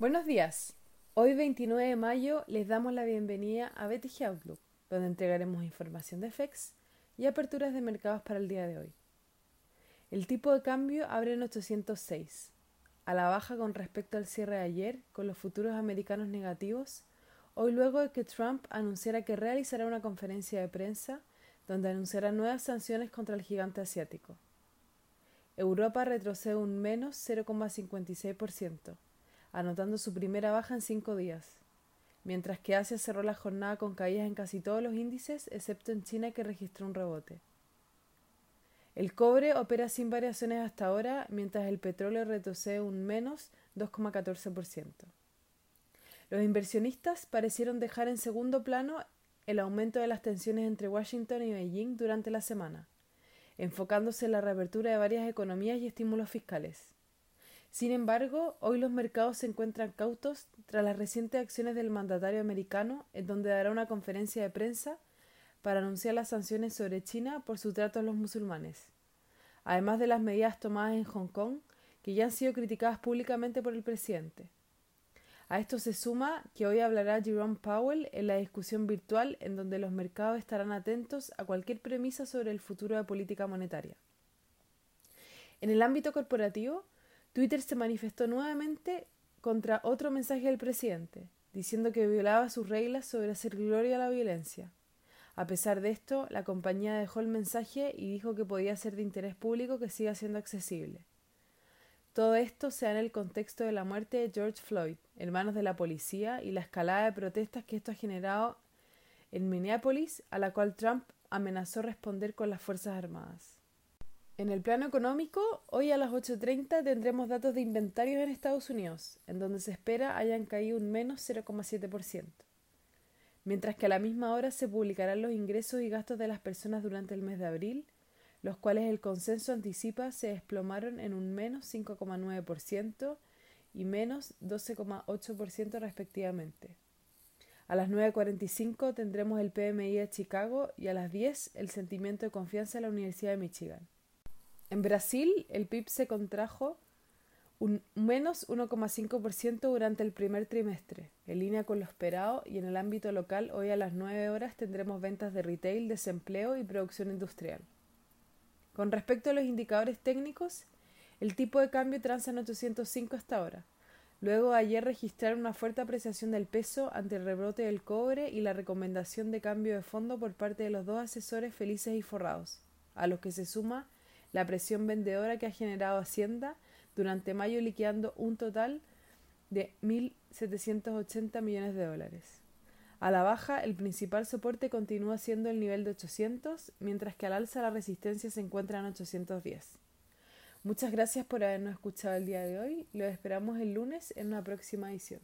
Buenos días. Hoy 29 de mayo les damos la bienvenida a BTG Outlook, donde entregaremos información de FEX y aperturas de mercados para el día de hoy. El tipo de cambio abre en 806, a la baja con respecto al cierre de ayer, con los futuros americanos negativos, hoy luego de que Trump anunciara que realizará una conferencia de prensa donde anunciará nuevas sanciones contra el gigante asiático. Europa retrocede un menos 0,56% anotando su primera baja en cinco días, mientras que Asia cerró la jornada con caídas en casi todos los índices, excepto en China que registró un rebote. El cobre opera sin variaciones hasta ahora, mientras el petróleo retrocede un menos 2,14%. Los inversionistas parecieron dejar en segundo plano el aumento de las tensiones entre Washington y Beijing durante la semana, enfocándose en la reapertura de varias economías y estímulos fiscales. Sin embargo, hoy los mercados se encuentran cautos tras las recientes acciones del mandatario americano, en donde dará una conferencia de prensa para anunciar las sanciones sobre China por su trato a los musulmanes, además de las medidas tomadas en Hong Kong, que ya han sido criticadas públicamente por el presidente. A esto se suma que hoy hablará Jerome Powell en la discusión virtual en donde los mercados estarán atentos a cualquier premisa sobre el futuro de política monetaria. En el ámbito corporativo, Twitter se manifestó nuevamente contra otro mensaje del presidente, diciendo que violaba sus reglas sobre hacer gloria a la violencia. A pesar de esto, la compañía dejó el mensaje y dijo que podía ser de interés público que siga siendo accesible. Todo esto se da en el contexto de la muerte de George Floyd en manos de la policía y la escalada de protestas que esto ha generado en Minneapolis, a la cual Trump amenazó responder con las Fuerzas Armadas. En el plano económico, hoy a las 8.30 tendremos datos de inventarios en Estados Unidos, en donde se espera hayan caído un menos 0,7%, mientras que a la misma hora se publicarán los ingresos y gastos de las personas durante el mes de abril, los cuales el consenso anticipa se desplomaron en un menos 5,9% y menos 12,8% respectivamente. A las 9.45 tendremos el PMI de Chicago y a las 10 el sentimiento de confianza de la Universidad de Michigan. En Brasil, el PIB se contrajo un menos 1,5% durante el primer trimestre, en línea con lo esperado, y en el ámbito local, hoy a las 9 horas tendremos ventas de retail, desempleo y producción industrial. Con respecto a los indicadores técnicos, el tipo de cambio transa en 805 hasta ahora. Luego ayer registraron una fuerte apreciación del peso ante el rebrote del cobre y la recomendación de cambio de fondo por parte de los dos asesores felices y forrados, a los que se suma la presión vendedora que ha generado Hacienda durante mayo liquidando un total de 1.780 millones de dólares. A la baja, el principal soporte continúa siendo el nivel de 800, mientras que al alza la resistencia se encuentra en 810. Muchas gracias por habernos escuchado el día de hoy. Los esperamos el lunes en una próxima edición.